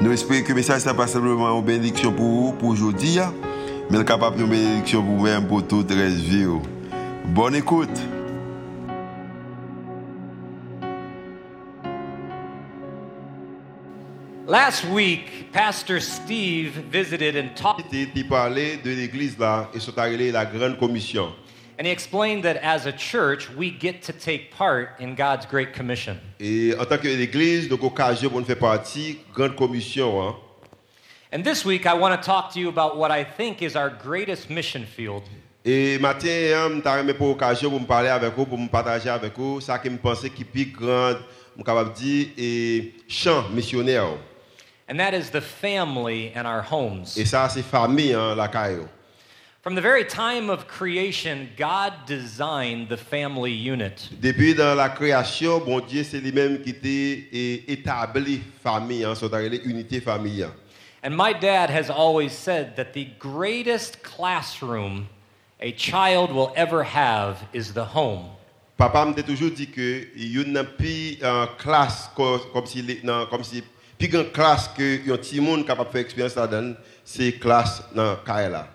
Nous espérons que le message n'est pas simplement une bénédiction pour vous, pour aujourd'hui, mais capable de bénédiction pour vous-même, pour toute la vie. Bonne écoute. Last week, Pastor Steve visited and talked, Il parlait de l'église là et sont arrivés la grande commission. And he explained that as a church, we get to take part in God's Great Commission. Et en tant que l'église, donc occasion pour nous faire partie grande commission. Hein. And this week, I want to talk to you about what I think is our greatest mission field. Et matin, hein, t'ai pour occasion pour me parler avec vous, pour me partager avec vous, ça qui me pensait qui est plus grand, je capable dire, et champ missionnaire. And that is the family and our homes. Et ça, c'est famille, hein, la caille. From the very time of creation, God designed the family unit. Depuis dans la création, bon Dieu, c'est lui-même qui était eh, établi famille, hein, arrivés unité famille. And my dad has always said that the greatest classroom a child will ever have is the home. Papa m'a toujours dit que il y a une plus euh, classe comme si non, comme si plus grande classe que un petit monde capable faire expérience là-dedans, c'est classe dans caille là.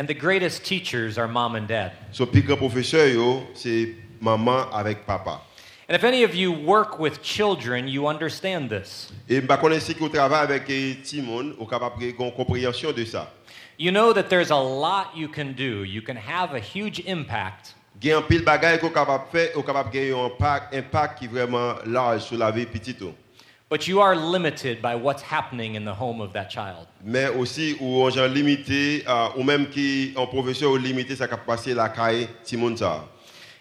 And the greatest teachers are mom and dad. So plus grand professeur yo, c'est maman avec papa. And if any of you work with children, you understand this. Et je connais si vous travaillez avec eh, petits monde, vous capable une compréhension de ça. You know that there's a lot you can do. You can have a huge impact, a un pile bagaille qu'on capable faire, vous capable gagner un impact, impact qui vraiment large sur la vie petite. But you are limited by what's happening in the home of that child. Mais aussi ou on gens limité ou même qui en professeur limité ça capable passer la caille.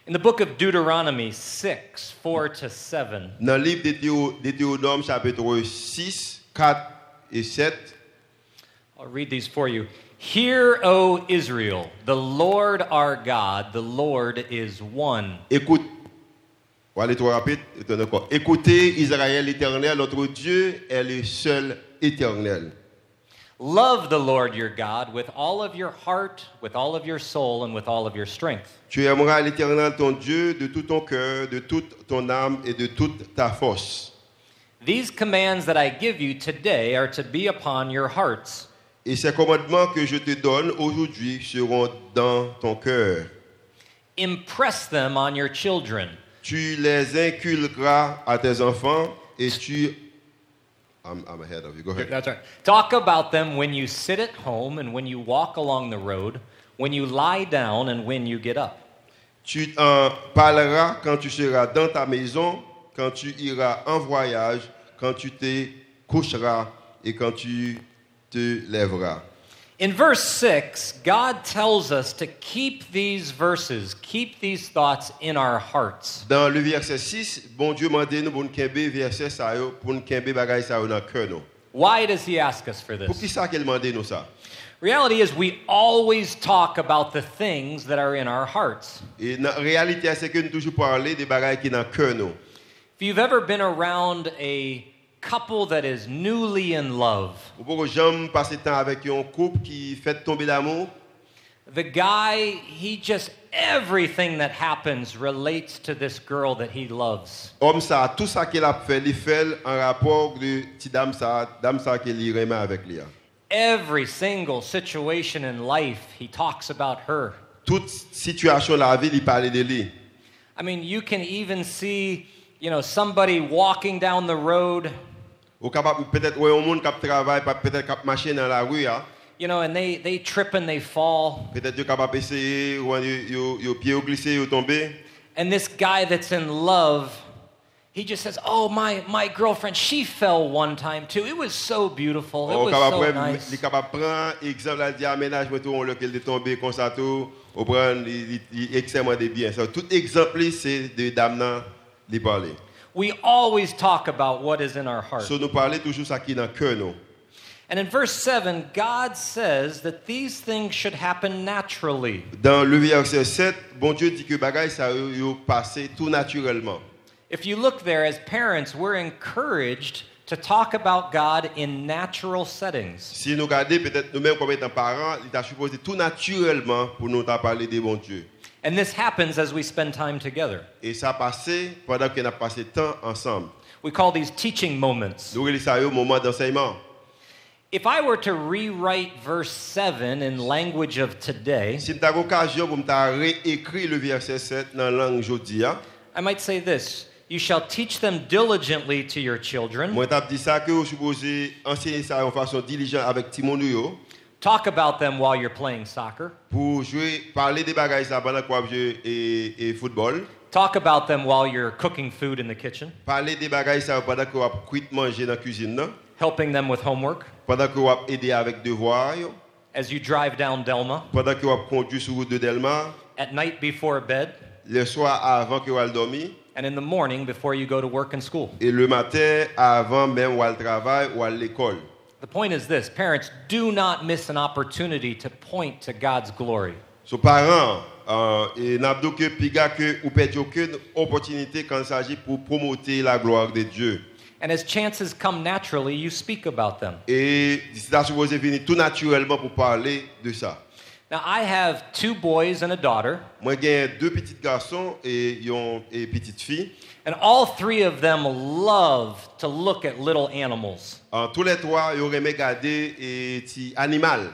In the book of Deuteronomy 6, 4 to 7, Dans le livre de Théo- de Théodome, chapitre 6, 4 et 7, I'll read these for you. Hear, O Israel, the Lord our God, the Lord is one. écoute. Va aller trop rapide. encore. Écoutez Israël éternel, notre Dieu est le seul éternel. Love the Lord your God with all of your heart, with all of your soul, and with all of your strength. Tu aimeras l'éternel ton Dieu de tout ton cœur, de toute ton âme et de toute ta force. These commands that I give you today are to be upon your hearts. Et ces commandements que je te donne aujourd'hui seront dans ton cœur. Impress them on your children. Tu les inculqueras à tes enfants et tu... I'm, I'm ahead of you. Go ahead. That's right. Talk about them when you sit at home and when you walk along the road, when you lie down and when you get up. Tu en parleras quand tu seras dans ta maison, quand tu iras en voyage, quand tu te coucheras et quand tu te lèveras. In verse 6, God tells us to keep these verses, keep these thoughts in our hearts. Dans le verset 6, bon Dieu m'a dit nous pour nous kembe verset ça yo, pour nous kembe bagay ça yo dans cœur nous. Why does He ask us for Pour qui this? ça m'a dit nous ça? Reality is, we always talk about the things that are in our hearts. Et la réalité c'est que nous toujours parler des bagages qui dans cœur nous. If you've ever been around a couple that is newly in love, Ou pour jamais passer temps avec un couple qui fait tomber l'amour, the guy, he just, everything that happens relates to this girl that he loves. tout ça qu'il a fait, il fait en rapport de petite dame ça, dame ça qu'il y remet avec lui. Every single situation in life, he talks about her. La vie, il parlait de. I mean, you can even see, you know, somebody walking down the road, Ou capable peut-être ouais un monde qui travaille, pas peut-être qui marcher dans la rue, you know, and they, they trip and they fall. peut-être yo capable essayer ou yo yo, yo pied glissé yo tomber. And this guy that's in love, he just says, Oh, my, my girlfriend, she fell one time too. It was so beautiful. It was so nice. il capable prendre exemple là dire aménage ah, moi tout on lequel de tomber comme ça tout, ou prendre il- il- il extrêmement bien. Ça tout exemple c'est de dame nan li parler. We always talk about what is in our heart. So nous parler toujours ça qui est dans cœur nous. And in verse 7, God says that these things should happen naturally. Dans le verset 7, bon Dieu dit que bagay ça yo passé tout naturellement. If you look there, as parents, we're encouraged to talk about God in natural settings. Si nous regardons peut-être nous-mêmes comme étant parents, il est supposé tout naturellement pour nous parler de bon Dieu. And this happens as we spend time together. Et ça passé pendant qu'on a passé temps ensemble. We call these teaching moments. Nous relisons ça moment d'enseignement. If I were to rewrite verse 7 in language of today, Si tu as pour me réécrire le verset 7 dans langue jodia, I might say this You shall teach them diligently to your children, moi dit ça que enseigner ça en façon diligente avec talk about them while you're playing soccer, pour jouer parler des bagages ça pendant qu'on joue et, et football, talk about them while you're cooking food in the kitchen, parler des bagages ça pendant qu'on cuit manger dans cuisine là, helping them with homework, pendant qu'on aider avec devoirs, yo, as you drive down Delmas, pendant qu'on conduit sur route de Delma, at night before bed, le soir avant que vous dormir. And in the morning before you go to work and school. et le matin avant même ou al travail ou à l'école. The point is this parents, do not miss an opportunity to point to God's glory. So parents, euh, n'a piga que ou aucune opportunité quand il s'agit pour promouvoir la gloire de Dieu. And as chances come naturally, you speak about them. Et supposé venir tout naturellement pour parler de ça. Now, I have two boys and a daughter, Moi j'ai deux petits garçons et une et petite fille. and all three of them love to look at little animals. En tous les trois, ils auraient regarder et petit animal.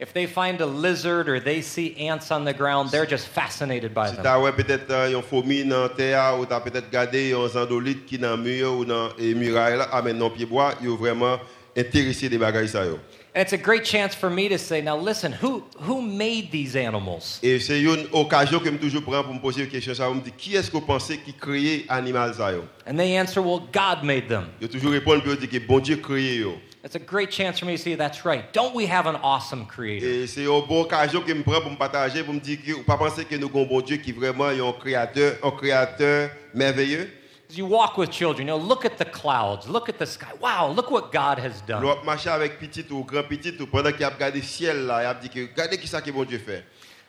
If they find a lizard or they see ants on the ground, they're just fascinated by Si them. as peut-être euh, une fourmi dans terre ou tu as peut-être regardé un zandolite qui dans mur ou dans les murailles là, ah mais non pied bois, ils sont vraiment intéressés des bagages ça yo. And it's a great chance for me to say, now listen, who, who made these animals? Et c'est une occasion que je toujours prends pour me poser une question ça, me dire qui est-ce que vous pensez qui créé animal ça? And they answer, well, God made them. Je toujours répondre pour dire que bon Dieu créé yo. It's a great chance for me to say, that's right. Don't we have an awesome creator? Et c'est une bonne occasion que je prends pour me partager pour me dire que vous pas penser que nous avons un bon Dieu qui vraiment est un créateur, un créateur merveilleux. As you walk with children, you know, look at the clouds, look at the sky. Wow, look what God has done. L'autre marcher avec petit ou grand petit ou pendant qu'il a regardé ciel là, il a dit que regardez qui ça que bon Dieu fait.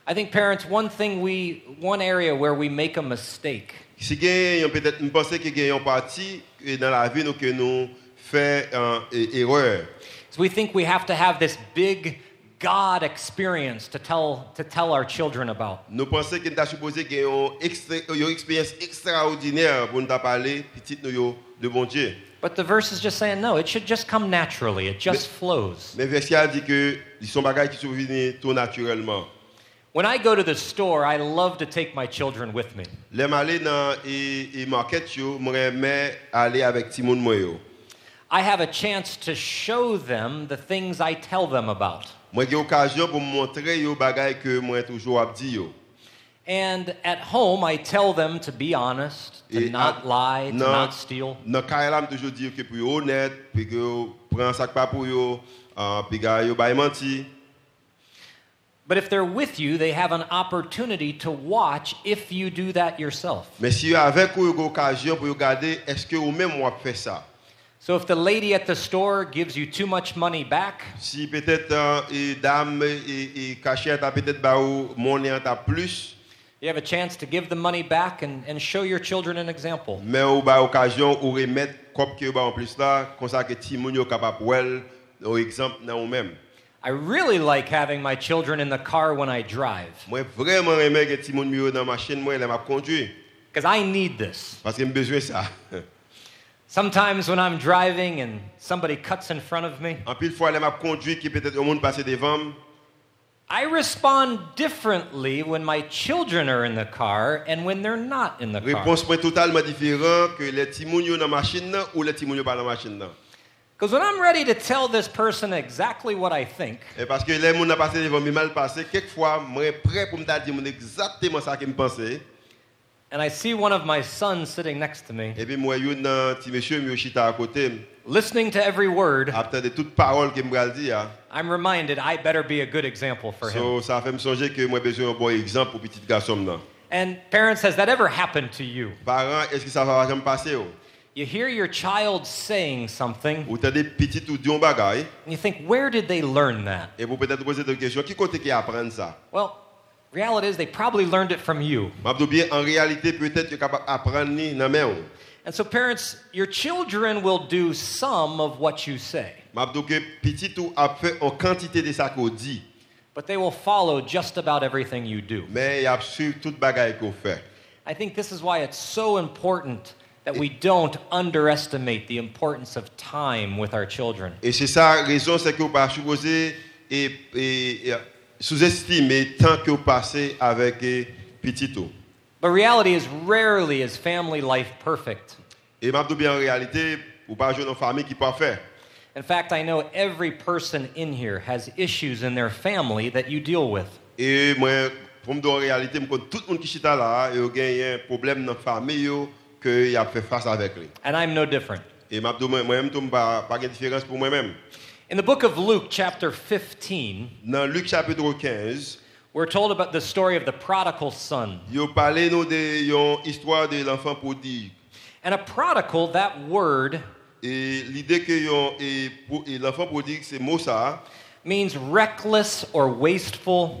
I think parents, one thing we, one area where we make a mistake Si gagne peut-être nous pensons que gagne une partie dans la vie nous que nous fait erreur. is we think we have to have this big God experience to tell, to tell our children about. Nous pensons que nous sommes supposé gagner une, expérience extraordinaire pour nous parler petit nous yo, de bon Dieu. But the verse is just saying, no, it should just come naturally. It just flows. Mais verset a dit que ils sont bagages qui sont venus tout naturellement. When I go to the store, I love to take my children with me. Les aller dans et, et market yo, moi aller avec Timon moi yo. I have a chance to show them the things I tell them about. Moi j'ai occasion pour me montrer yo bagages que moi toujours a dit yo. And at home, I tell them to be honest, to Et not à- lie, to not steal. Dans carré là, me toujours dire que pour yo puis que yo prend sac pas pour yo, euh, puis que yo ba menti. But if they're with you, they have an opportunity to watch if you do that yourself. Mais si yo avec ou yo occasion pour yo garder, est-ce que ou fait ça? So if the lady at the store gives you too much money back, Si peut-être euh, et dame et, et cachette a peut-être ba ou monnaie ta plus, you have a chance to give the money back and, and show your children an example. mais ou ba occasion ou remettre cop que ba en plus là, comme ça que ti moun yo capable au exemple dans ou même. I really like having my children in the car when I drive Moi vraiment aimer que ti moun yo dans machine moi m'a conduit because I need this. parce que j'ai besoin ça. Sometimes when I'm driving and somebody cuts in front of me, En pile fois là m'a conduit qui peut-être au monde passer devant moi. I respond differently when my children are in the car and when they're not in the car. Réponse point totalement différent que les petits moun yo dans machine ou les petits moun yo pas dans machine là. Because when I'm ready to tell this person exactly what I think, Et parce que les moun a passé devant moi mal passé, quelquefois moi prêt pour me dire exactement ça que me pensais. And I see one of my sons sitting next to me, Et puis moi yo dans petit monsieur mi chita à côté, listening to every word, après de toutes paroles que me bral dire. I'm reminded I better be a good example for him. So ça fait me songer que moi besoin un bon exemple pour petit garçon là. And parents, has that ever happened to you? Parents, est-ce que ça va jamais passer oh? You hear your child saying something, ou t'as des petits ou d'un bagay, and you think, where did they learn that? et vous peut-être poser des questions, qui côté qui apprend ça? Well, reality is they probably learned it from you. M'a dit bien, en réalité, peut-être capable apprendre ni dans main. And so, parents, your children will do some of what you say, M'a que petit ou a fait en quantité de ça qu'on dit, but they will follow just about everything you do. mais il a su toute bagay qu'on fait. I think this is why it's so important that we don't underestimate the importance of time with our children. Et c'est ça raison, c'est que pas et- et sous-estimer tant que vous passez avec eh, petit ou. But reality is rarely is family life perfect. Et m'a dit bien en réalité, vous pas jouer dans une famille qui pas fait. In fact, I know every person in here has issues in their family that you deal with. Et moi, pour me en réalité, connais tout le monde qui est là, et il y a un problème dans la famille yo, que il a fait face avec lui. And I'm no different. Et m'a moi, je pas pas de différence pour moi-même. In the book of Luke, chapter 15, Dans Luc chapitre 15, we're told about the story of the prodigal son. il parlé nous de de l'enfant prodigue. And a prodigal, that word, Et l'idée que yon- et pour- et l'enfant prodigue, c'est mot ça, means reckless or wasteful,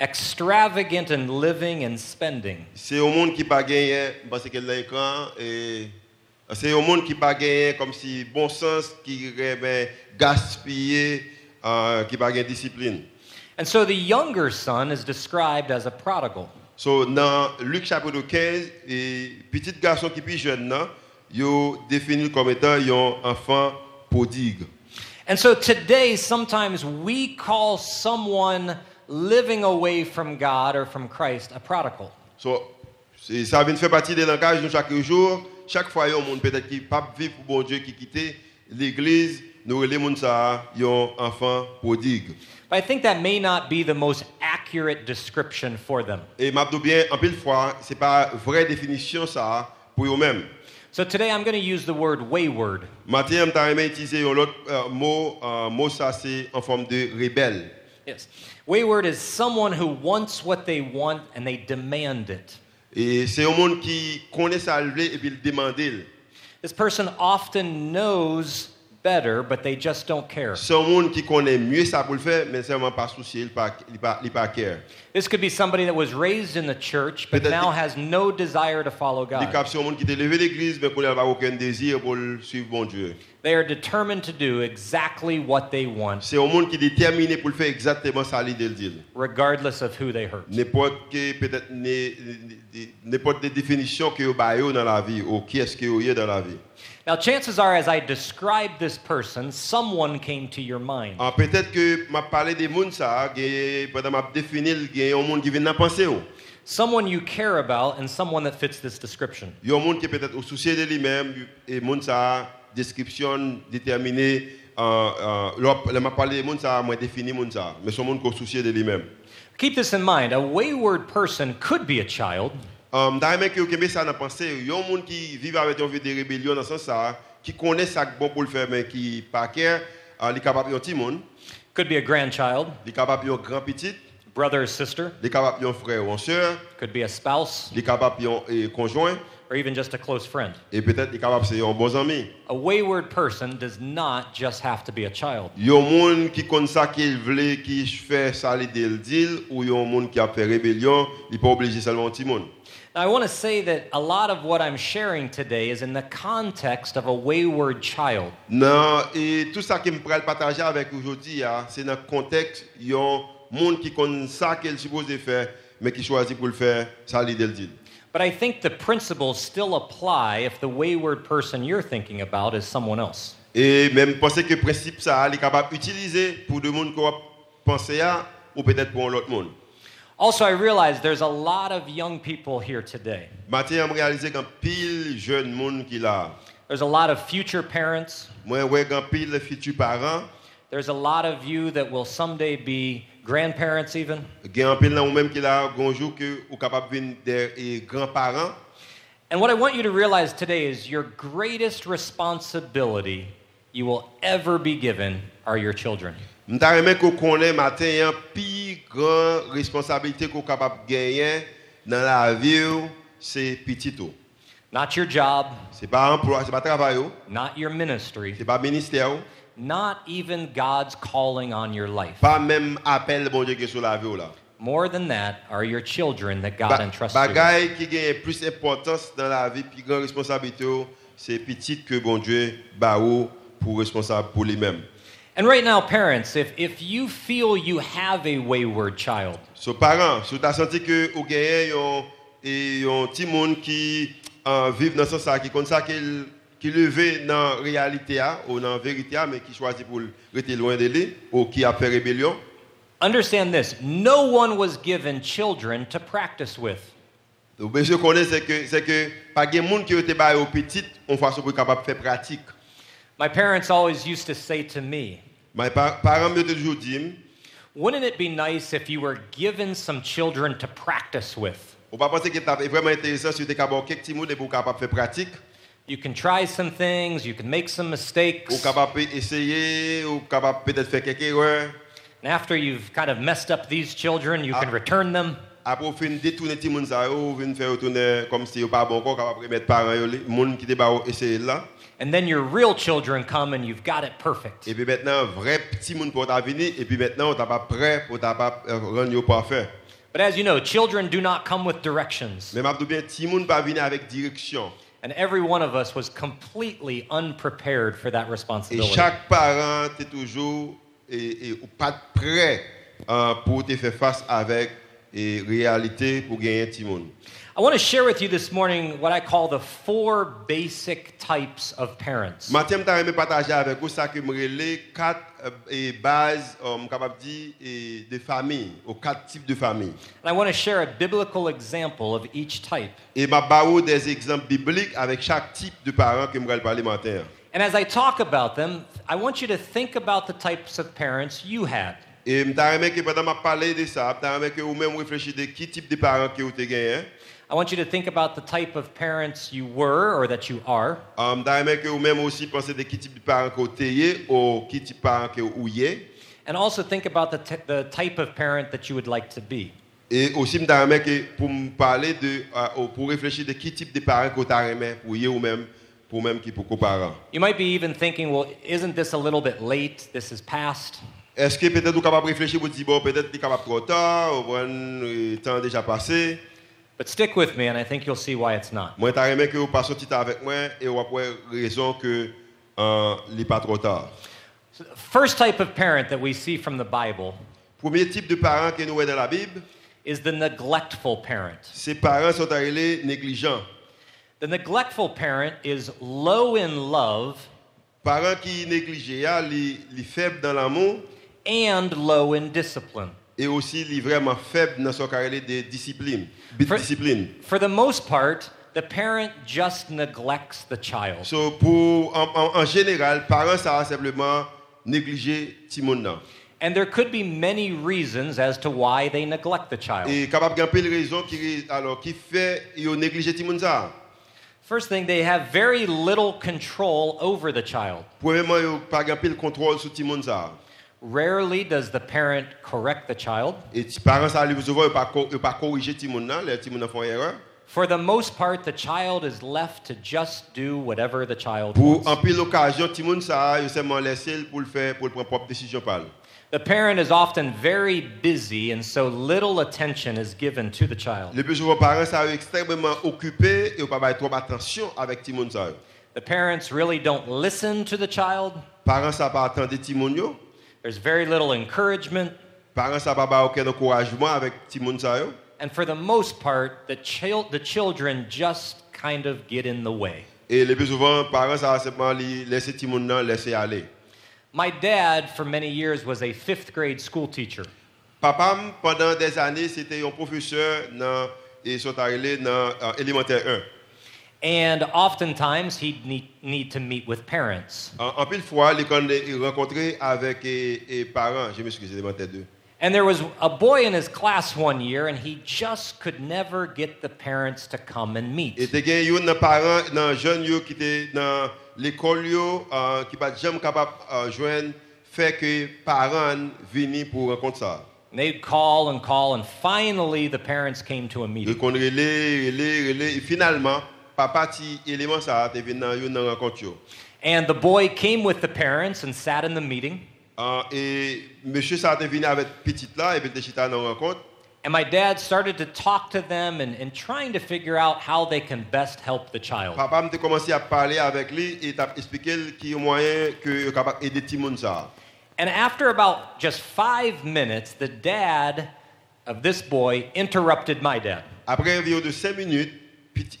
extravagant in living and spending. c'est au monde qui pas gagné parce que l'écran et c'est au monde qui pas gagné comme si bon sens qui ben, gaspiller euh, qui pas gagné discipline. And so the younger son is described as a prodigal. So dans Luc chapitre 15 et petit garçon qui plus jeune là, yo défini comme étant un enfant prodigue. And so today, sometimes we call someone living away from God or from Christ a prodigal. So, ça vient faire partie des langages de chaque jour. Chaque fois, il y a un monde peut-être qui pas vivre pour bon Dieu, qui quitte l'église, nous les gens ça, un enfant prodigue. But I think that may not be the most accurate description for them. Et m'a bien, en pile fois, c'est pas vraie définition ça pour eux-mêmes. So today I'm going to use the word wayward. Matin, je t'ai utilisé un autre euh, mot, euh, mot ça c'est en forme de rebelle. Yes. Wayward is someone who wants what they want and they demand it. Et c'est un monde qui connaît ça le veut et puis demande. This person often knows better, but they just don't care. C'est un monde qui connaît mieux ça pour le faire, mais seulement pas il pas, il pas, il pas care. This could be somebody that was raised in the church, but now has no desire to follow God. monde qui levé l'église, mais qu'on n'a pas aucun désir pour le suivre bon Dieu. They are determined to do exactly what they want, C'est un monde qui est déterminé pour le faire exactement ça l'idée le dire. regardless of who they hurt. N'importe que peut-être né- né- n'importe des définitions que vous avez dans la vie ou qui est-ce que vous êtes dans la vie. Now, chances are, as I describe this person, someone came to your mind. Ah, peut-être que m'a parlé des monde ça, que pendant m'a défini a un monde qui vient dans penser ou. Someone you care about and someone that fits this description. Il y a un monde qui peut-être au souci de lui-même et ça description déterminée euh, euh, là m'a parlé des monde ça moi défini ça, mais son monde qui au souci de lui-même. Keep this in mind a wayward person could be a child, Um, D'ailleurs, que vous ça dans pensée, il y a un monde qui vit avec une vie de rébellion dans ce sens qui connaît ça bon pour le faire, mais qui pas care, uh, il est capable d'un petit monde, could be a grandchild, il est capable d'un grand petit, brother or sister, il est capable d'un frère ou soeur, could be a spouse, il est capable d'un eh, conjoint, or even just a close friend. et peut-être il est capable c'est un bon ami. A wayward person does not just have to be a child. Il y a un monde qui connaît ça qu'il veut, qui fait ça l'idée le deal, ou il y a un monde qui a fait rébellion, il pas obligé seulement un petit monde. I want to say that a lot of what I'm sharing today is in the context of a wayward child. Non, et tout ça que je pourrais partager avec aujourd'hui, c'est dans le contexte, il y a un monde qui connaît ça qu'il est supposé faire, mais qui choisit pour le faire, ça l'idée deal. But I think the principles still apply if the wayward person you're thinking about is someone else. Et même penser que principe ça, il est capable d'utiliser pour des qui ont pensé à, ou peut-être pour l'autre monde. Also, I realize there's a lot of young people here today. Matin, je réalisé qu'un pile jeune monde qui là. There's a lot of future parents. Moi, ouais, qu'un pile parents, There's a lot of you that will someday be grandparents, even. il y a un pile là ou même qui là, un jour que ou capable venir des grands-parents. And what I want you to realize today is your greatest responsibility you will ever be given are your children. Je t'aimerais qu'on connaisse matin une plus grande responsabilité qu'on est capable de gagner dans la vie, c'est petit tout. not your job, c'est pas emploi, c'est pas travail, not your ministry, c'est pas ministère, not even God's calling on your life. pas même appel bon Dieu qui est sur la vie là. More than that are your children that God entrusts you. with. Bagay qui gagne plus dans la vie, plus grande responsabilité, c'est petit que bon Dieu ba pour responsable pour lui-même. And right now, parents, if, if you feel you have a wayward child, So parents, si senti que ou gagne yon yon petit monde qui euh, dans ce sens qui ça qui levé dans réalité a, ou dans vérité a, mais qui choisit pour rester loin de lui ou qui a fait rébellion. understand this no one was given children to practice with. Donc monsieur connaît c'est que c'est que pas de monde qui était bail au petit on façon pour capable faire pratique. My parents always used to say to me, Par- parents me toujours dit Wouldn't it be nice if you were given some children to practice with? on pas penser que c'est vraiment intéressant si tu capable quelques petits mots pour capable faire pratique, You can try some things, you can make some ou mistakes, capable essayer ou capable peut-être faire quelques erreurs. and after you've kind of messed up these children, you can Ah. return them. Après, on fin détourner les gens, ça, ou fin faire retourner comme si pas bon encore, capable remettre parents, yo, qui étaient essayer là. And then your real children come and you've got it perfect. Et puis maintenant, vrai petit monde pour ta venir, et puis maintenant, on t'a pas prêt pour t'a pas euh, rendre parfait. But as you know, children do not come with directions. Mais m'a bien, petit monde pas venir avec direction. And every one of us was completely unprepared for that Et responsibility. chaque parent, tu toujours et, et, pas prêt euh, pour te faire face avec et réalité pour gagner monde. I want to share with you this morning what I call the four basic types of parents. Matin, je partager avec vous ça que me relais quatre euh, bases, euh, capable dire, de famille, aux quatre types de famille. And I want to share a biblical example of each type. Et ma baou des exemples bibliques avec chaque type de parents que vais parler matin. And as I talk about them, I want you to think about the types of parents you had. Et je aimé que pendant que parler de ça, je aimé que vous-même réfléchissez de qui type de parents que vous avez gagné. I want you to think about the type of parents you were or that you are. Um, que vous-même aussi pensez de qui type de parents que vous avez ou qui type de parents que vous avez. And also think about the, the type of parent that you would like to be. Et aussi, je que pour me parler de, euh, pour réfléchir de qui type de parents que vous avez pour vous ou même pour même qui pour parents. You might be even thinking, well, isn't this a little bit late? This is past. Est-ce que peut-être vous êtes capable de réfléchir pour dire, bon, peut-être vous capable trop tard, ou le temps déjà passé. But stick with me, and I think you'll see why it's not. Moi, je aimé que vous passez avec moi et vous avez raison que euh, n'est pas trop tard. First type of parent that we see from the Bible Premier type de parents que nous voyons dans la Bible, is the neglectful parent. ces parents sont arrivés négligents. The neglectful parent is low in love Parents qui les faibles dans l'amour and low in discipline. et aussi les vraiment faibles dans carré de discipline. For- discipline. For the most part, the parent just neglects the child. So, pour, en, en- en général, parents, ça simplement négliger petit And there could be many reasons as to why they neglect the child. Et capable de gagner raison qui, alors, qui fait qu'ils négligent petit monde. ça. First thing, they have very little control over the child. Premièrement, n'ont pas gagné le contrôle sur petit monde. ça. Rarely does the parent correct the child. Et les parents, ça arrive souvent, ils pas, ils pas corriger petit monde. là, Les petits monde font erreur. For the most part, the child is left to just do whatever the child Pour wants. pile l'occasion, petit monde, ça, ils seulement laissé pour le faire, pour le prendre propre décision par lui. The parent is often very busy, and so little attention is given to the child. Le plus souvent, parents sont extrêmement occupés et ils n'ont pas trop attention avec petit monde. ça. The parents really don't listen to the child. Parents ça pas attendre petit monde. yo. There's very little encouragement. Parents ça pas avoir aucun encouragement avec petit monde. ça, yo. And for the most part, the, chil- the children just kind of get in the way. Et le plus souvent, parents ça simplement li- laisser petit monde là, laisser aller. My dad, for many years, was a fifth grade school teacher. Papa, pendant des années, c'était un professeur dans et sont arrivés dans euh, élémentaire 1. And oftentimes, he'd need, need to meet with parents. En, en pile fois, il rencontré avec et, et parents, je m'excuse, élémentaire 2. And there was a boy in his class one year, and he just could never get the parents to come and Et meet. te gen yon nan parents, nan jeune yo qui était dans l'école yo, euh, qui pas jamais capable euh, joindre, fait que parents viennent pour rencontrer ça. They'd call and call, and finally, the parents came to a Ils meeting. qu'on relais, relais, relais, et finalement, papa ti élément ça te venu dans yo dans rencontre yo. And the boy came with the parents and sat in the meeting. Ah, et monsieur ça te venu avec petite là et puis te chita dans rencontre. And my dad started to talk to them and, and trying to figure out how they can best help the child. Papa m'a commencé à parler avec lui et t'a expliqué qu'il y a moyen que yo capable aider ti moun ça. And after about just five minutes, the dad of this boy interrupted my dad. Après environ de 5 minutes,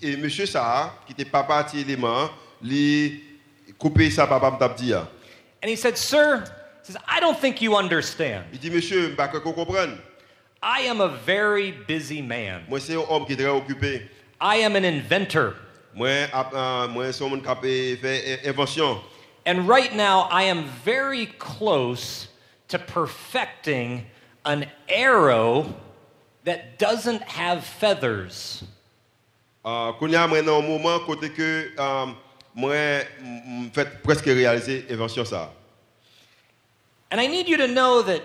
et monsieur ça qui était papa élément, lui coupé ça papa m'a dit. And he said, Sir, he says, I don't think you understand. Il dit monsieur, pas que comprenez. I am a very busy man. Moi c'est un homme qui est très occupé. I am an inventor. Moi euh, moi c'est un monde qui fait invention. And right now, I am very close to perfecting an arrow that doesn't have feathers. Euh, qu'on a un moment côté que euh, moi fait presque réaliser invention ça. And I need you to know that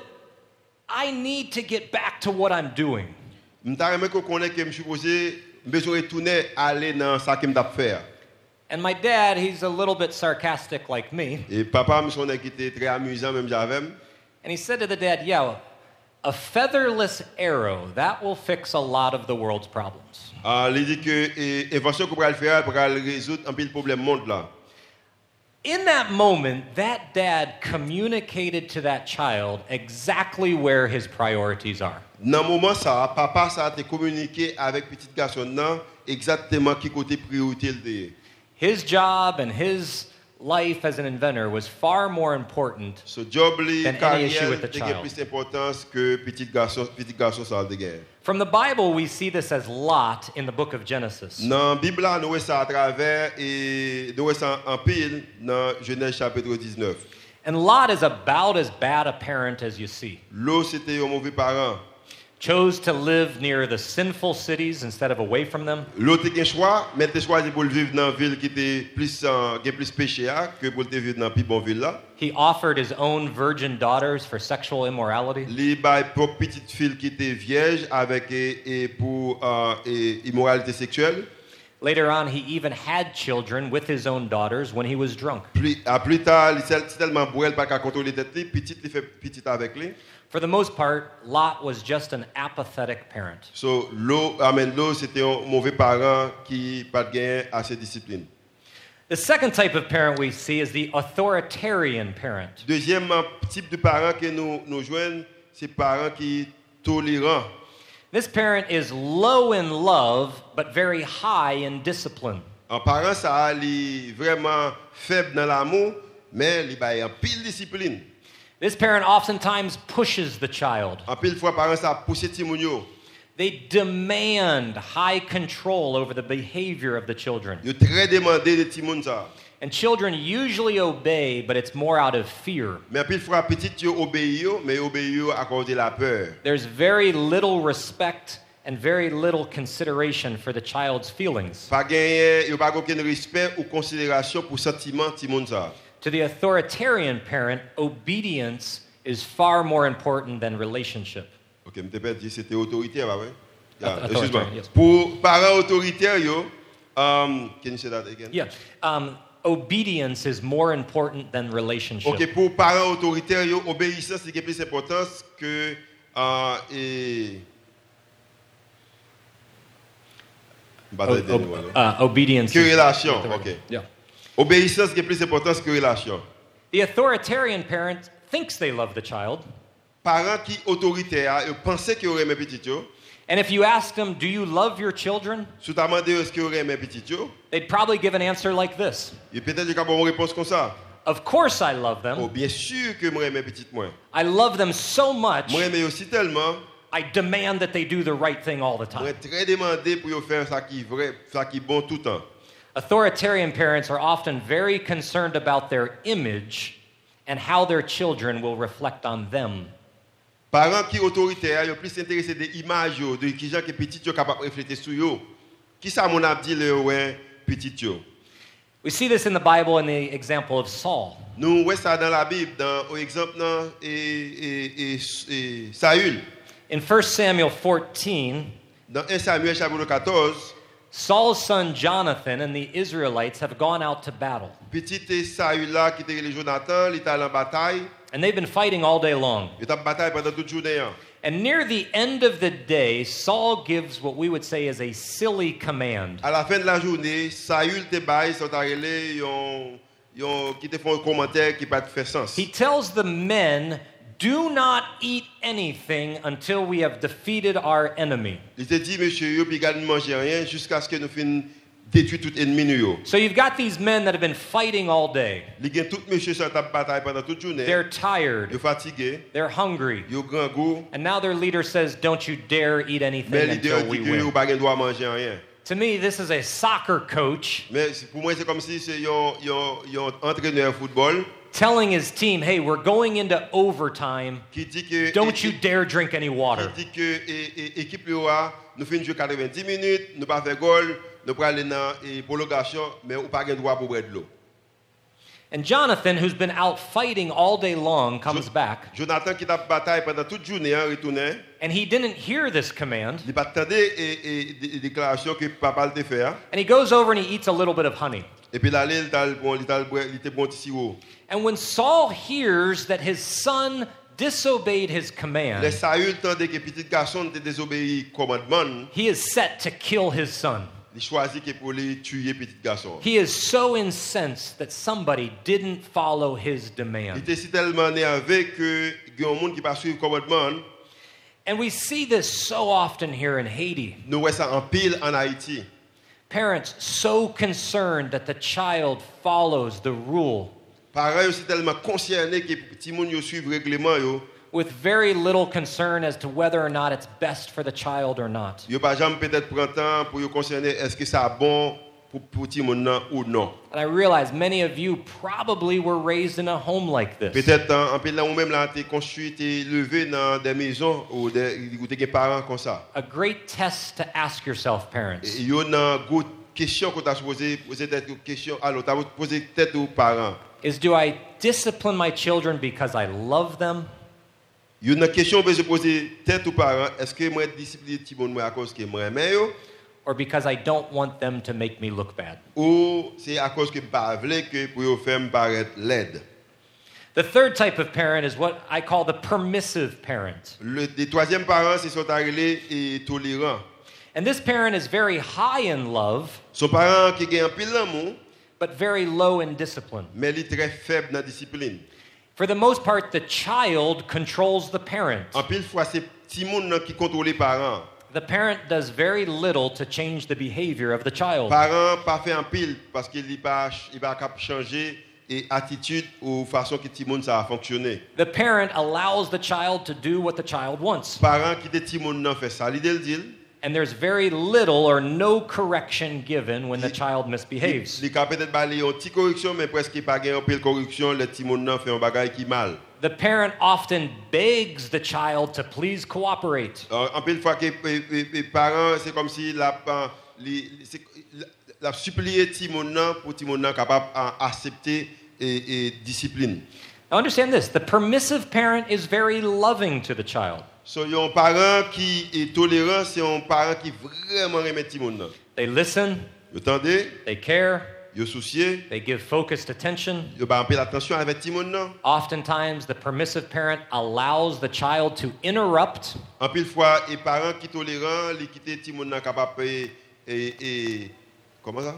I need to get back to what I'm doing. M'ta aimé qu'on connaît que me supposé besoin retourner aller dans ça que m't'a faire. And my dad, he's a little bit sarcastic like me. Et papa me sonne qui était très amusant même j'avais. And he said to the dad, Yeah, a featherless arrow, that will fix a lot of the world's problems. Ah, il dit que invention qu'on pourrait faire pour résoudre un peu problème monde là. In that moment, that dad communicated to that child exactly where his priorities are. Dans moment ça, papa ça a été communiqué avec petit garçon là exactement qui côté priorité. His job and his life as an inventor was far more important So job li Than any issue with the child. plus que petit garçon petit garçon ça de guerre. From the Bible, we see this as Lot in the book of Genesis. Dans la Bible, là, nous voyons ça à travers et nous voyons ça en pile dans Genèse chapitre 19. And Lot is about as bad a parent as you see. Chose to live near the sinful cities instead of away from them. Lot, t'es un choix, mais t'es choisi pour vivre dans une ville qui était plus, euh, qui est plus péché que pour te vivre dans plus bonne ville là. He offered his own virgin daughters for sexual immorality. Les bail pour petite fille qui était vierge avec et, pour euh, immoralité sexuelle. Later on, he even had children with his own daughters when he was drunk. Plus, à plus tard, il s'est tellement bourré, pas qu'à contrôler tête, li, petite, il fait petite avec lui. For the most part, Lot was just an apathetic parent. So, Lot, amen, Lot, c'était un mauvais parent qui pas de gain assez discipline. The second type of parent we see is the authoritarian parent. Deuxième type de parent que nous, nous joignons, c'est parents qui tolérants. This parent is low in love, but very high in discipline. Un parent, ça, il est vraiment faible dans l'amour, mais il a en pile discipline. This parent oftentimes pushes the child. En pile fois, parent, ça pousse ti yo. They demand high control over the behavior of the children. Yo très demandé de ti moun ça. And children usually obey, but it's more out of fear. Mais pile fois, petit yo obéit mais yo à cause de la peur. There's very little respect and very little consideration for the child's feelings. Pas gagné, yo pas aucun respect ou considération pour sentiment ti moun ça. To the authoritarian parent, obedience is far more important than relationship. Ok, je t'ai dit c'était autoritaire, pas vrai? Yeah, Author- excuse-moi. yes. Pour parents autoritaires, yo, um, can you say that again? Yeah. Um, obedience is more important than relationship. Ok, pour parents autoritaires, obéissance c'est plus importance que euh, et O- t'as dit, o- voilà. uh, obedience. que relation, ok. Yeah. Obéissance c'est plus importance que relation. The authoritarian parent thinks they love the child, Parents qui autoritaires, ils pensaient qu'ils petits yo. And if you ask them, "Do you love your children?" Sous ta demandé est-ce qu'ils auraient mes yo, they'd probably give an answer like this: et peut-être qu'ils ont une réponse comme "Of course I love Oh, them. bien sûr que moi mes petites moi. I love them so much. Moi mais aussi tellement I demand that they do the right thing all the time." très demandé pour yo faire ça qui vrai, ça qui bon tout temps. Authoritarian parents are often very concerned about their image and how their children will reflect on them. Parents qui autoritaires, ils plus intéressés des images de qui gens qui petit yo capable de refléter sur yo. Qui ça mon a dit le ouais petit. We see this in the Bible in the example of Saul. Nous voyons ça dans la Bible dans au exemple dans et, et, et, Saül In 1 Samuel 14, dans 1 Samuel chapitre 14, Saul's son Jonathan and the Israelites have gone out to battle, Petit et Saül là qui était le Jonathan, il était allé en bataille. And they've been fighting all day long. Il était en bataille pendant toute journée. hein. And near the end of the day, Saul gives what we would say is a silly command. À la fin de la journée, Saül te baille, sont arrivés, ils ont, qui te font un commentaire qui pas fait sens. He tells the men, Do not eat anything until we have defeated our enemy. Il te dit, monsieur, yo, puis garde ne manger rien jusqu'à ce que nous finissons détruire tout ennemi. nous, yo. So you've got these men that have been fighting all day. Y a tout monsieur la bataille pendant toute journée. They're tired, sont fatigués, they're hungry, ils ont grand goût, and now their leader says, Don't you dare eat mais anything l'idée until we win. n'avez pas le droit manger rien. To me, this is a soccer coach Mais pour moi, c'est comme si c'est un, un, un entraîneur football telling his team, Hey, we're going into overtime. Don't you dare drink any water. Qui dit que l'équipe nous finissons jouer 90 minutes, nous pas faire goal, nous pas aller dans prolongation, mais nous pas droit pour boire de l'eau. And Jonathan, who's been out fighting all day long, comes back, Jonathan qui bataille pendant toute journée, hein, retourné, and he didn't hear this command. il pas attendu et, et, des que papa le fait. hein. And he goes over and he eats a little bit of honey. Et puis là, il t'a bon, il était bon petit sirop. Oh. And when Saul hears that his son disobeyed his command, tandis que petit garçon commandement, he is set to kill his son. Il choisit que pour les tuer petit garçon. He is so incensed that somebody didn't follow his demand. était si tellement énervé que il y a un monde qui pas suivre commandement. And we see this so often here in Haiti. Nous voyons ça en pile en Haïti. Parents so concerned that the child follows the rule Parents tellement concernés que petit monde suivre règlement with very little concern as to whether or not it's best for the child or not. yo pas jamais peut-être prendre temps pour yo concerner est-ce bon pour pour petit nan ou non. And I realize many of you probably were raised in a home like this. Peut-être en en pile là ou même là t'es construit t'es levé dans des maisons ou des ou t'es parents comme ça. A great test to ask yourself, parents. Yo nan go question qu'on t'a posé poser tête aux alors t'as posé tête aux parents. is do I discipline my children because I love them? Yo nan question que se poser tête aux parents est-ce que moi monde moi à cause que moi yo? Or because I don't want them to make me look bad? ou c'est à cause que pas vle que pour faire me paraître laide? The third type of parent is what I call the permissive parent. Le troisième parents c'est sont arrivés et tolérants. And this parent is very high in love, Son parent qui gagne pile l'amour but very low in discipline. mais il est très faible dans discipline. For the most part, the child controls the parent. En pile fois c'est petit monde nan qui contrôle les parents. The parent does very little to change the behavior of the child. Parents pas fait en pile parce qu'il n'est pas il capable de changer et attitude ou façon que petit monde ça a fonctionné. The parent allows the child to do what the child wants. Parents qui te petit monde nan fait ça, l'idée le dit. And there's very little or no correction given when the child misbehaves. Il capable peut-être baler une petite correction mais presque pas gagne en pile correction, le petit monde nan fait un bagage qui mal. The parent often begs the child to please cooperate. Euh, euh, euh, si la la- nan nan d'accepter et, et. Now understand this the permissive parent is very loving to the child. So, un parent qui est tolérant, c'est un parent qui vraiment remet nan. They listen, Vous entendez? they care, Vous souciez, they give focused attention. pas un peu l'attention avec petit monde. nan. Oftentimes, the permissive parent allows the child to interrupt En pile fois, les parents qui tolérant, les quitter petit monde nan capable et, et, et comment ça?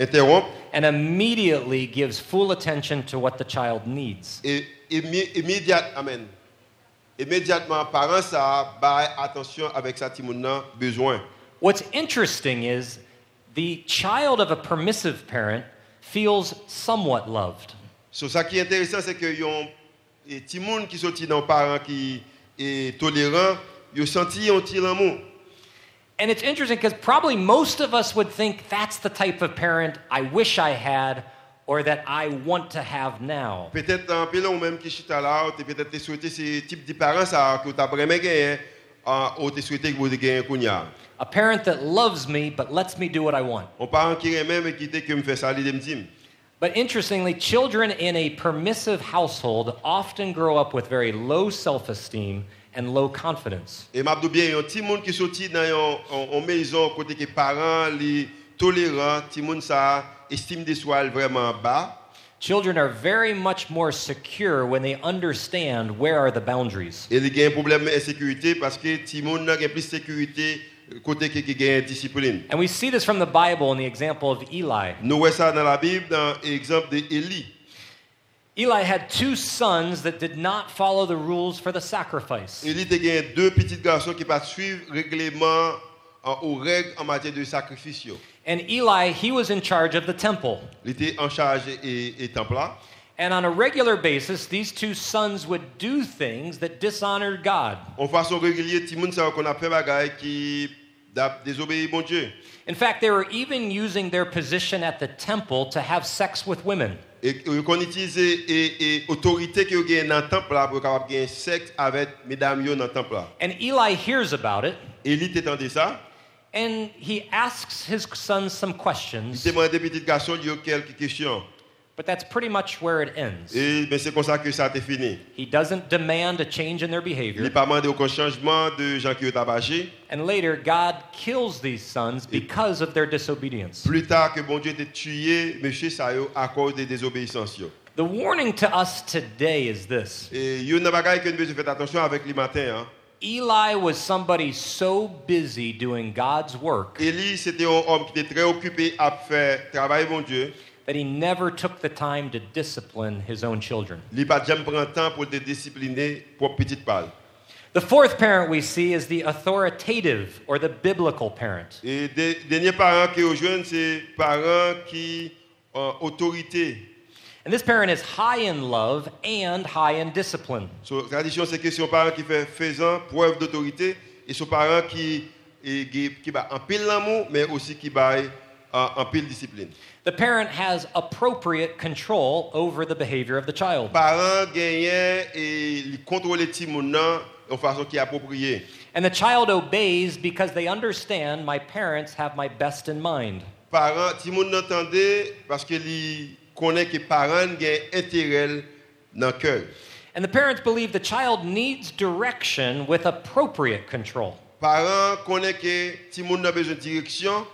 Interrompre and immediately gives full attention to what the child needs. et immédiat, amen. Immédiatement, parents ça attention avec nan besoin. What's interesting is the child of a permissive parent feels somewhat loved. So, ça qui est intéressant, c'est que yon et qui sorti dans parents qui est tolérant, yo senti un petit l'amour. And it's interesting because probably most of us would think that's the type of parent I wish I had or that I want to have now. Peut-être peu là ou même qui chita là, t'es peut-être t'es souhaité ce type de parents ça que t'as vraiment gagné, ah, ou t'es souhaité que vous kounya. A parent that loves me but lets me do what I want. Un parent qui qui te que me fait ça me dit. But interestingly, children in a permissive household often grow up with very low self esteem and low confidence. Et m'a dit bien, un petit monde qui sorti dans une maison côté que parents les tolérants, petit monde ça estime de soi vraiment bas. Children are very much more secure when they understand where are the boundaries. Et il y a un problème d'insécurité parce que petit monde a plus de sécurité côté que qui a discipline. And we see this from the Bible in the example of Eli. Nous voyons ça dans la Bible dans l'exemple d'Élie. Eli had two sons that did not follow the rules for the sacrifice. Élie a deux petits garçons qui pas suivre règlement aux règles en matière de sacrifice. And Eli, he was in charge of the temple. Il était en charge et, et temple là. And on a regular basis, these two sons would do things that dishonored God. En façon régulière, tout le qu'on a fait bagaille qui d'a bon Dieu. In fact, they were even using their position at the temple to have sex with women. Et et qu'on utilise et, et autorité que gagne dans temple là pour capable gagner sexe avec mesdames yo dans temple là. And Eli hears about it, Éli t'entendait ça? And he asks his sons some questions, te demandé petit garçon lui quelques questions. but that's pretty much where it ends. Et ben c'est comme ça que ça fini. He doesn't demand a change in their Il behavior. pas demandé aucun changement de gens qui ont. And later, God kills these sons because of their disobedience. Plus tard que bon Dieu t'a tué monsieur ça à cause de désobéissance. The warning to us today is this Et il y a une bagaille que nous devons faire attention avec les matins hein. Eli was somebody so busy doing God's work Éli c'était un homme qui était très occupé à faire travailler bon Dieu. that he never took the time to discipline his own children. Il pas jamais prend temps pour discipliner pour petite balle. The fourth parent we see is the authoritative or the biblical parent. Et des derniers parents qui c'est parents qui autorité. And this parent is high in love and high in discipline. So, tradition, c'est que son parent qui fait faisant preuve d'autorité et son parent qui, qui, qui bat en pile l'amour, mais aussi qui bat euh, en, en pile discipline. The parent has appropriate control over the behavior of the child. Parents gagnent et les petits monde de façon qui appropriée. And the child obeys because they understand my parents have my best in mind. Parents, petit monde n'entendait parce qu'ils connaissent que parents gagnent intérêt dans cœur. And the parents believe the child needs direction with appropriate control. Parents connaissent que petit monde a besoin de direction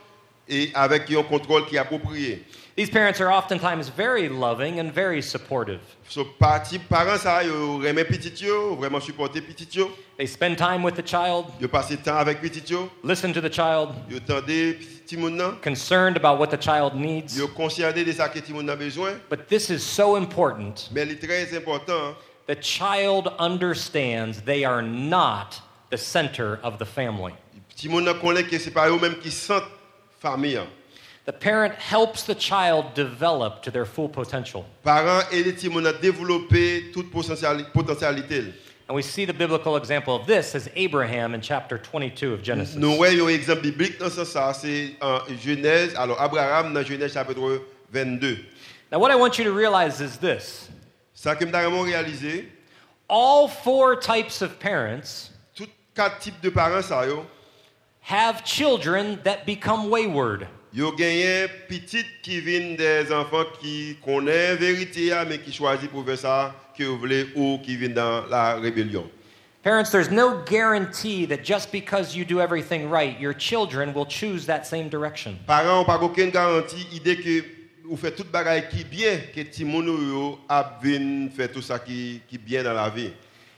et avec un contrôle qui est approprié. These parents are oftentimes very loving and very supportive. So, parti, parents, ça, ils remettent petit yo, vraiment supporter petit yo. They spend time with the child, Ils passent temps avec petit yo. listen to the child, Ils tendent petit nan. concerned about what the child needs. Ils considèrent de ça que petit besoin. But this is so important. Mais il très important. The child understands they are not the center of the family. Petit monde nan connaît que c'est pas eux-mêmes qui sentent famille. The parent helps the child develop to their full potential. Parents aident les petits monde à développer toute potentialité. And we see the biblical example of this as Abraham in chapter 22 of Genesis. Nous voyons exemple biblique dans ce sens, c'est en Genèse, alors Abraham dans Genèse chapitre 22. Now, what I want you to realize is this Ça que réalisé, all four types of parents tous quatre types de parents ça yo, have children that become wayward. Yo gagné petite qui viennent des enfants qui connaissent la vérité mais qui choisissent pour faire ça que vous voulez ou qui viennent dans la rébellion. Parents, there's no guarantee that just because you do everything right, your children will choose that same direction. Parents n'ont pas aucune garantie idée que vous faites toute bagaille qui bien que ti moun yo a faire tout ça qui qui bien dans la vie.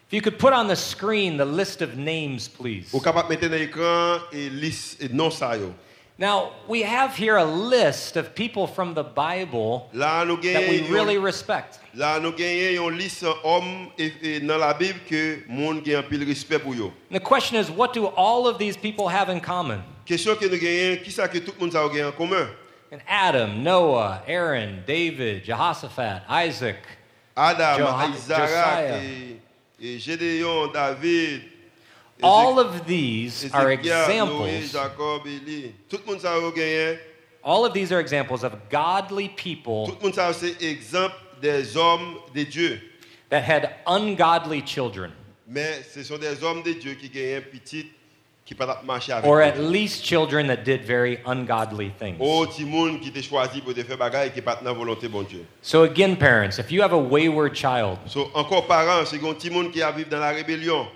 If you could put on the screen the list of names, please. Vous capable mettre dans l'écran et liste non ça yo. Now, we have here a list of people from the Bible that we really respect. Là, nous gagnons une liste d'hommes et- et dans la Bible que monde gagne un pile respect pour eux. The question is, what do all of these people have in common? Question que nous gagnons, qui ça que tout le monde a en commun? And Adam, Noah, Aaron, David, Jehoshaphat, Isaac. Adam, Isaac Josiah. et, et Gédéon, David, All of these are examples. Jacob, Éli. Tout le monde a gagné. All of these are examples of godly people Tout le monde a c'est exemple des hommes de Dieu. that had ungodly children, Mais ce sont des hommes de Dieu qui gagnent petit qui ne peuvent pas marcher avec or at least children that did very ungodly things. Oh, petit monde qui t'a choisi pour te faire bagaille qui n'est pas dans la volonté de bon Dieu. So, again, parents, if you have a wayward child, So, encore parents, c'est un petit monde qui a dans la rébellion.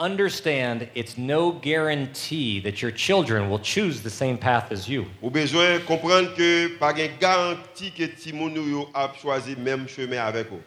Understand it's no guarantee that your children will choose the same path as you. Ou besoin comprendre que pas gen garantie que ti moun yo ap choisi même chemin avec ou.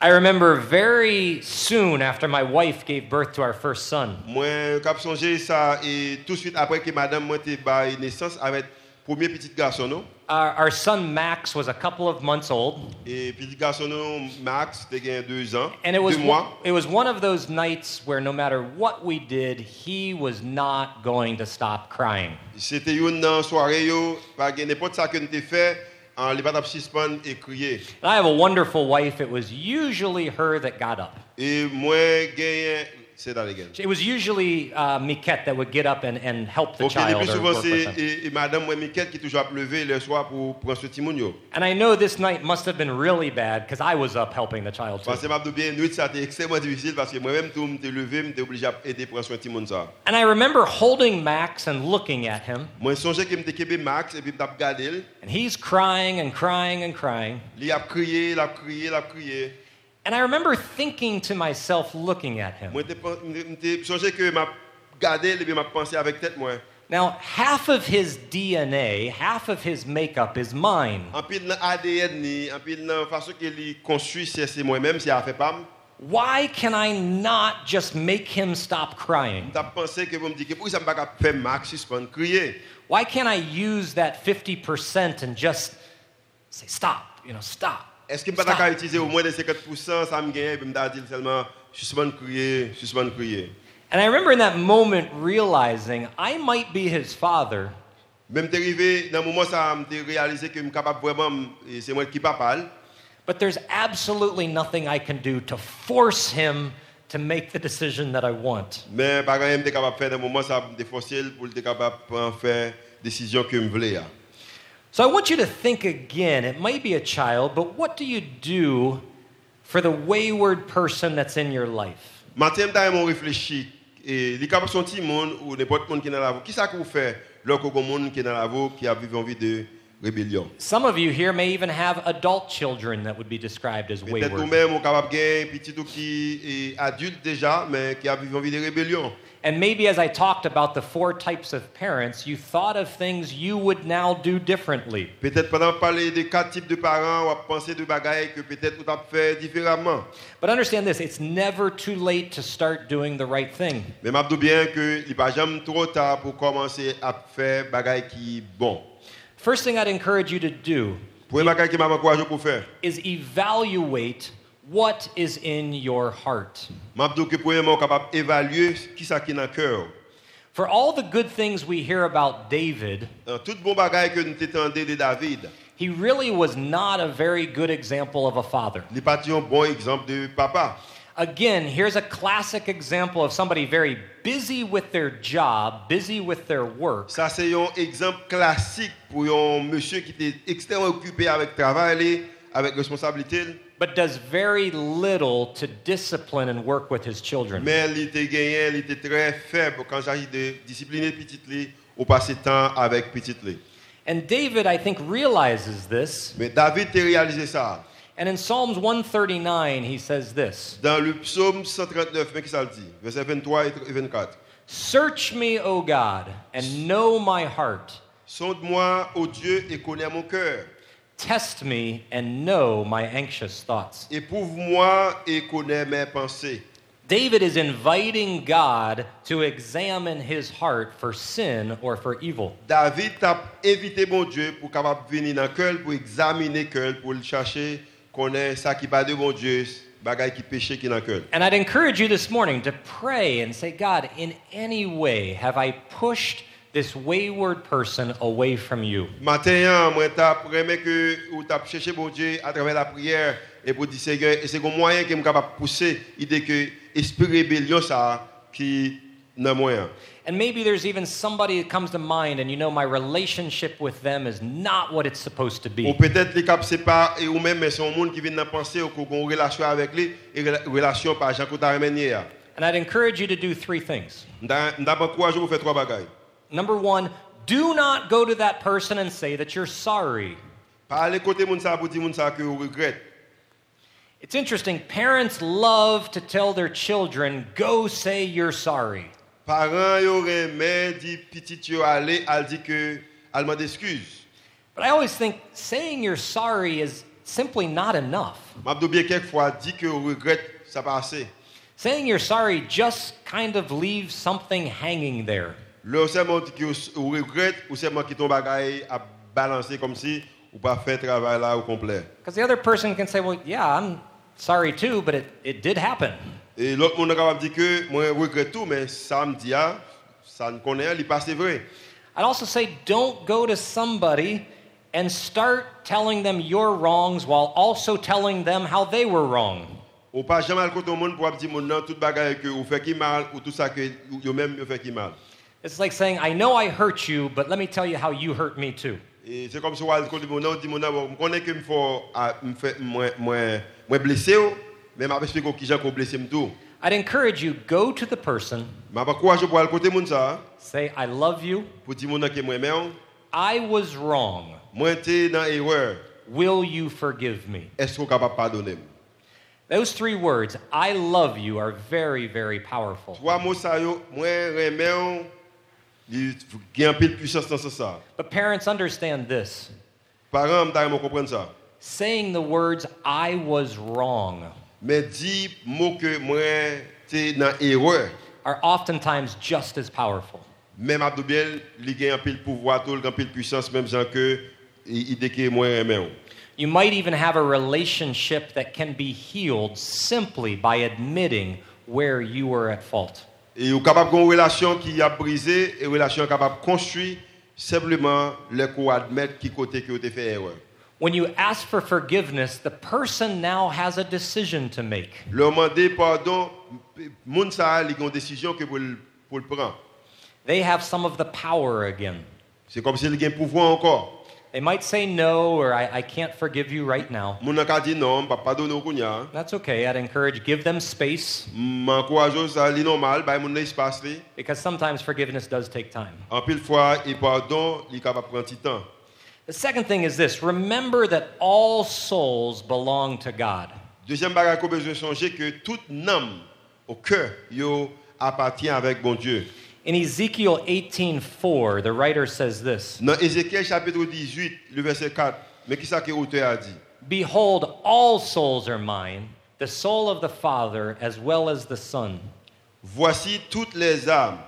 I remember very soon after my wife gave birth to our first son, Moi kap sonje ça et tout de suite après que madame moi te bay naissance avec premier petit garçon non our, our son Max was a couple of months old, et petit garçon non Max 2 ans, and it was 2 one, mois. it was one of those nights where no matter what we did, he was not going to stop crying. C'était une soirée yo, pas n'importe ça que nous fait, en li pas tap suspend et crier. And I have a wonderful wife. It was usually her that got up. Et moi c'est that again. It was usually uh, Miquette that would get up and, and help the Ok, child. plus or souvent work with c'est them. et, et madame Miquette qui toujours levé le soir pour prendre ce petit. And I know this night must have been really bad because I was up helping the child too. Parce que m'a dit bien nuit ça était extrêmement difficile parce que moi-même tout m'était levé, m'était obligé à aider prendre soin de petit ça. And I remember holding Max and looking at him, Moi songeais que m'était kebe Max et puis m't'a regardé, and he's crying and crying and crying. il a crié, il a crié, il a crié. And I remember thinking to myself, looking at him. Moi t'ai m'était songé que m'a regardé et puis m'a pensé avec tête moi. Now, half of his DNA, half of his makeup is mine. En pile dans ADN ni, en pile dans façon que li construit c'est c'est moi-même, c'est a fait pas. Why can I not just make him stop crying? M't'a pensé que vous me dites que pourquoi ça m'a pas faire Max suspend crier. Why can't I use that 50% and just say, stop, you know, stop? Est-ce je peux Stop. pas utiliser au moins de 50% ça me gagne puis me dit seulement suspend crier, suspend crier. And I remember in that moment realizing I might be his father, Même arrivé dans moment ça réalisé que capable vraiment c'est moi qui parle. but there's absolutely nothing I can do to force him to make the decision that I want. Mais par exemple, j'étais capable faire dans moment ça me forcer pour capable faire décision que voulais. So I want you to think again. It might be a child, but what do you do for the wayward person that's in your life? Matin, je mon réfléchi et les capable son petit monde ou n'importe monde qui est dans la vie. Qui ça que vous faites lorsque vous monde qui est dans la vie qui a vécu envie de rébellion? Some of you here may even have adult children that would be described as Peut-être wayward. vous-même, vous capable de petit ou qui est adulte déjà, mais qui a vécu envie de rébellion. And maybe as I talked about the four types of parents, you thought of things you would now do differently. Peut-être pendant parler des quatre types de parents, on penser de bagailles que peut-être vous fait différemment. But understand this it's never too late to start doing the right thing. Mais je bien que il pas jamais trop tard pour commencer à faire bagailles qui bon. First thing I'd encourage you to do Pour les bagailles qui m'a encouragé pour faire. is evaluate what is in your heart. Je dis que premièrement, capable d'évaluer qui ça qui est dans le cœur. For all the good things we hear about David, Dans tout bon bagaille que nous t'étendons de David, he really was not a very good example of a father. il n'est pas un bon exemple de papa. Again, here's a classic example of somebody very busy with their job, busy with their work, Ça, c'est un exemple classique pour un monsieur qui était extrêmement occupé avec travail, avec responsabilité. But does very little to discipline and work with his children. Mais il était gagné, il était très faible quand s'agit de discipliner petit li ou passer temps avec petit li. And David, I think, realizes this. Mais David a réalisé ça. And in Psalms 139, he says this Dans le psaume 139, mais qui ça le dit Verset 23 et 24. Search me, O God, and know my heart. Sonde-moi, ô Dieu, et connais mon cœur. Test me and know my anxious thoughts. Éprouve-moi et connais mes pensées. David is inviting God to examine his heart for sin or for evil. David a invité mon Dieu pour capable venir dans cœur, pour examiner cœur, pour le chercher, connaître ça qui pas de mon Dieu, bagaille qui péché qui est dans le cœur. And I'd encourage you this morning to pray and say, God, in any way have I pushed this wayward person away from you? Matin, moi, que ou cherché Dieu à travers la prière et pour dire Seigneur, et c'est un moyen qui est capable de pousser l'idée que esprit rébellion ça qui dans. And maybe there's even somebody that comes to mind and you know my relationship with them is not what it's supposed to Ou be. peut-être les cap c'est pas et ou même mais c'est un monde qui vient dans penser ou qu'on a une relation avec lui et rela- relation pas Jean qu'on t'a ramené. And I'd encourage you to do three things. D'abord encourager vous faire trois. Number one, do not go to that person and say that you're sorry. Pas aller côté moun ça pour dire moun ça que vous regrette. It's interesting, parents love to tell their children, go say you're sorry. Parents yo remen di petit yo ale al di ke al mande excuse. But I always think saying you're sorry is simply not enough. M'a do bien quelquefois di ke ou regrette ça pas assez. Saying you're sorry just kind of leaves something hanging there. Le seulement ke ou- regrette ou seulement ki ton bagay a balancer comme si ou pas fait travail là au complet. Because the other person can say, well, yeah, I'm sorry too, but it, it did happen. Et l'autre monde est capable de dire que moi regrette tout mais ça me dit ah, ça ne connaît il pas c'est vrai. I'd also say don't go to somebody and start telling them your wrongs while also telling them how they were wrong. Ou pas jamais al côté au monde pour dire mon non tout bagay que ou fait qui mal ou tout ça que yo même fait qui mal. It's like saying, I know I hurt you, but let me tell you how you hurt me too. Et c'est comme si on al côté mon dit mon bon, connais que faut ah, blessé ou, mais m'a expliquer qui j'ai blessé tout. I'd encourage you, go to the person, M'a pas courage pour al côté moun ça say, I love you, pour dire mon non que moi même I was wrong. moi t'es dans erreur. Will you forgive me? Est-ce qu'on capable pardonner? Those three words, I love you, are very, very powerful. Trois mots ça yo moi remets il gagne pile puissance dans ça. But parents understand this Parents me comprendre ça. saying the words, I was wrong, Mais dis mot que moi t'es dans erreur. are oftentimes just as powerful. Même Abdoubiel, il gagne un pile pouvoir, tout un pile puissance, même gens que il que moi ou. You might even have a relationship that can be healed simply by admitting where you were at fault. Et vous capable une relation qui a brisé et relation capable construire simplement le qu'on admettre qui côté vous avez fait erreur. When you ask for forgiveness, the person now has a decision to make. Le demander pardon, moun ça il a une décision que pour pour le prendre. They have some of the power again. C'est comme s'il a un pouvoir encore. They might say no or I, I can't forgive you right now. Moun nan ka dit non, pas pardonner au kounya. That's okay. I'd encourage give them space M'encourage ça li normal, bay moun nan espace li. because sometimes forgiveness does take time. En pile fois et pardon, il capable prendre petit temps. The second thing is this remember that all souls belong to God. Deuxième bagage qu'on besoin songer que toute âme au cœur appartient avec bon Dieu. In Ezekiel 18:4, the writer says this Dans Ézéchiel chapitre 18, le verset 4, mais qui ça que l'auteur a dit Behold, all souls are mine, the soul of the Father as well as the Son. Voici toutes les âmes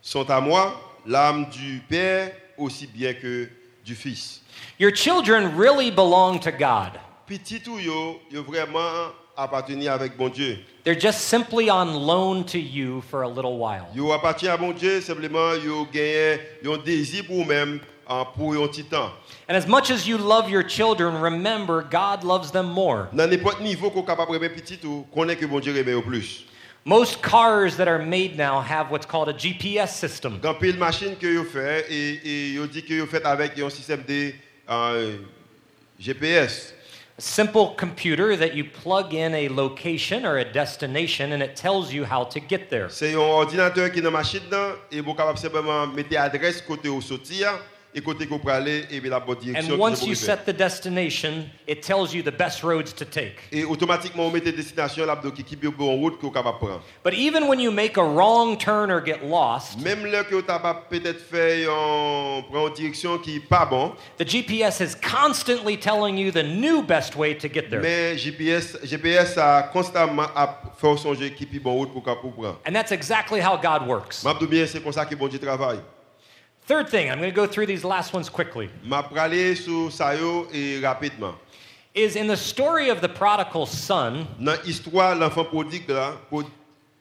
sont à moi, l'âme du Père aussi bien que du Fils. Your children really belong to God. Petit tout yo, yo vraiment appartenir avec bon Dieu. They're just simply on loan to you for a little while. Yo appartient à bon Dieu, simplement yo gagne désir pour vous-même pour un petit temps. And as much as you love your children, remember God loves them more. Dans n'importe niveau qu'on capable de petit tout, connaît que bon Dieu au plus. Most cars that are made now have what's called a GPS system. Pile machine que yo fait et et yo dit que yo fait avec un système de euh, GPS. A simple computer that you plug in a location or a destination and it tells you how to get there. C'est un ordinateur qui est dans machine et vous capable simplement mettre adresse côté où sortir et côté où pour aller et puis la bonne direction. And once you set the destination, it tells you the best roads to take. et automatiquement on met destination là qui qui bon route vous capable prendre. But even when you make a wrong turn or get lost, Même là que vous avez peut-être fait en prendre une direction qui pas bon, the GPS is constantly telling you the new best way to get there. mais GPS GPS a constamment a fait songer qui est bon route pour pour prendre. And that's exactly how God works. M'a bien c'est comme ça que bon Dieu travaille. Third thing, I'm going to go through these last ones quickly, M'a parlé sur ça yo et rapidement. is in the story of the prodigal son, Dans l'histoire l'enfant prodigue là,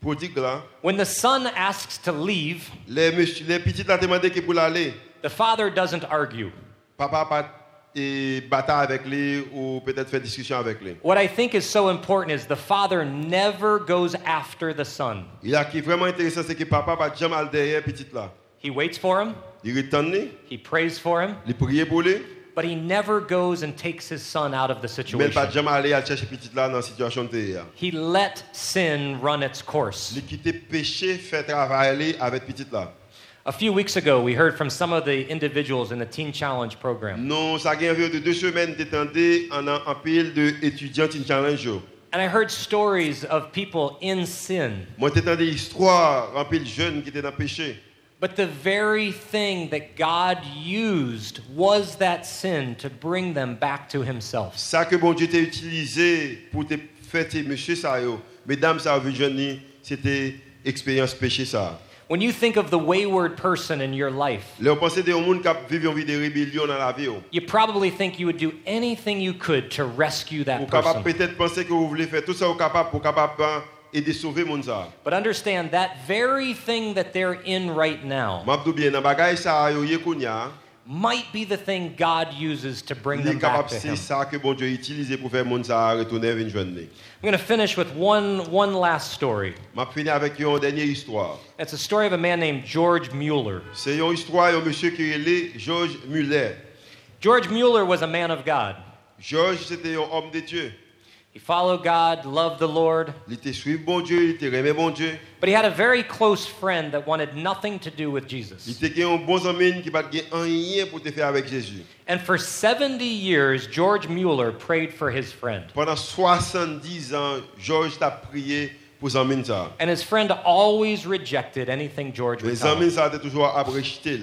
prodigue là, when the son asks to leave, les monsieur- les petits demandé qui pour l'aller. the father doesn't argue. Papa pas et bataille avec lui ou peut-être faire discussion avec lui. What I think is so important is the father never goes after the son. Il y a qui vraiment intéressant c'est que papa pas jamais derrière petit là. He waits for him, Il retourne, lui, he prays for him, il prie pour lui, but he never goes and takes his son out of the mais il pas situation. jamais aller à chercher petit là dans la situation de là. He let sin run its course. Il quitte péché fait travailler avec petit là. A few weeks ago, we heard from some of the individuals in the Teen Challenge program. Non, ça gagne de deux semaines d'étendue en en pile de étudiants in challenge. And I heard stories of people in sin. Moi, j'étais des histoires remplies jeunes qui étaient dans péché. But the very thing that God used was that sin to bring them back to Himself. Ça que bon Dieu t'a utilisé pour te faire monsieur ça yo. Mesdames, ça vu c'était expérience péché ça. When you think of the wayward person in your life, Là, on pensait des gens qui vivent une vie de rébellion dans la you probably think you would do anything you could to rescue that person. Peut-être penser que vous voulez faire tout ça vous capable pour capable hein, aider sauver monde ça. But understand that very thing that they're in right now M'a bien dans bagage ça yo yé kounya, might be the thing God uses to bring them back to Him. ça que bon Dieu pour faire monde ça retourner vers journée. I'm going to finish with one, one last story. M'a fini avec une dernière histoire. It's a story of a man named George Mueller. C'est une histoire d'un monsieur qui est George Muller. George Mueller was a man of God. George c'était un homme de Dieu. He followed God, loved the Lord, Il était suivi bon Dieu, il était aimé bon Dieu. but he had a very close friend that wanted nothing to do with Il Jesus. était un bon ami qui pas rien pour te faire avec Jésus. And for 70 years, George Mueller prayed for his friend. Pendant 70 ans, George t'a prié pour son ami ça. And his friend always rejected anything George would Les tell amis ça toujours abrechté.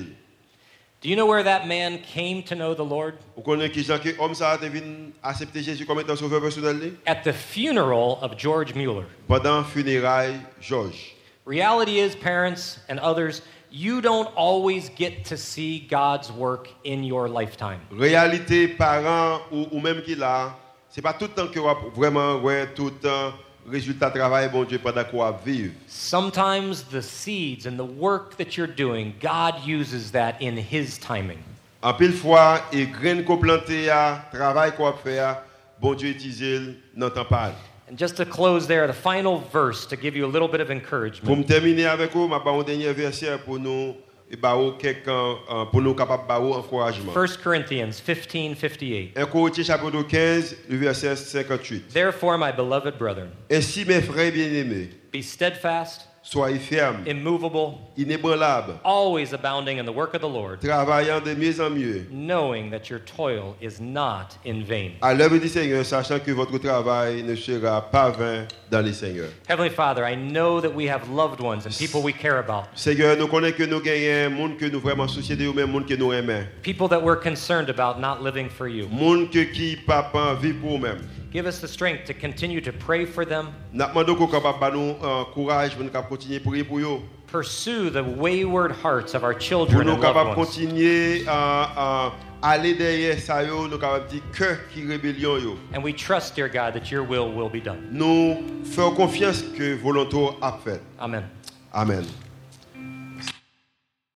Do you know where that man came to know the Lord? Vous connaissez qui gens que homme ça te venu accepter Jésus comme étant sauveur personnel li? At the funeral of George Mueller. pendant funérailles George. Reality is, parents and others, you don't always get to see God's work in your lifetime. Réalité parents ou, ou même qui là, c'est pas tout le temps que vraiment ouais tout le temps résultat travail bon Dieu pendant qu'on vivre. Sometimes the seeds and the work that you're doing, God uses that in His timing. En pile fois et graines qu'on planté à travail qu'on faire, bon Dieu utilise dans temps pas. And just to close there, the final verse to give you a little bit of encouragement. me terminer avec vous, m'a ba un dernier verset pour nous 1 Corinthians 15, 58. Therefore, my beloved brethren, be steadfast, soyez fermes, immovable, inébranlables, always abounding in the work of the Lord, travaillant de mieux en mieux. knowing that your toil is not in vain. À l'œuvre du Seigneur, sachant que votre travail ne sera pas vain dans le Seigneur. Heavenly Father, I know that we have loved ones and people we care about, Seigneur, nous connaissons que nous gagnons, monde que nous vraiment souciés de nous-mêmes, monde que nous aimons. people that we're concerned about not living for you. Monde que qui papa vit pour nous-mêmes. Give us the strength to continue to pray for them, Nous demandons qu'on capable de nous courage pour nous capable continuer à prier pour eux. pursue the wayward hearts of our children and loved ones. continuer à, uh, à uh, aller derrière ça, yo, nous capable de dire cœur qui rébellion. Yo. And we trust, dear God, that your will will be done. Nous faisons confiance que volonté a fait. Amen. Amen.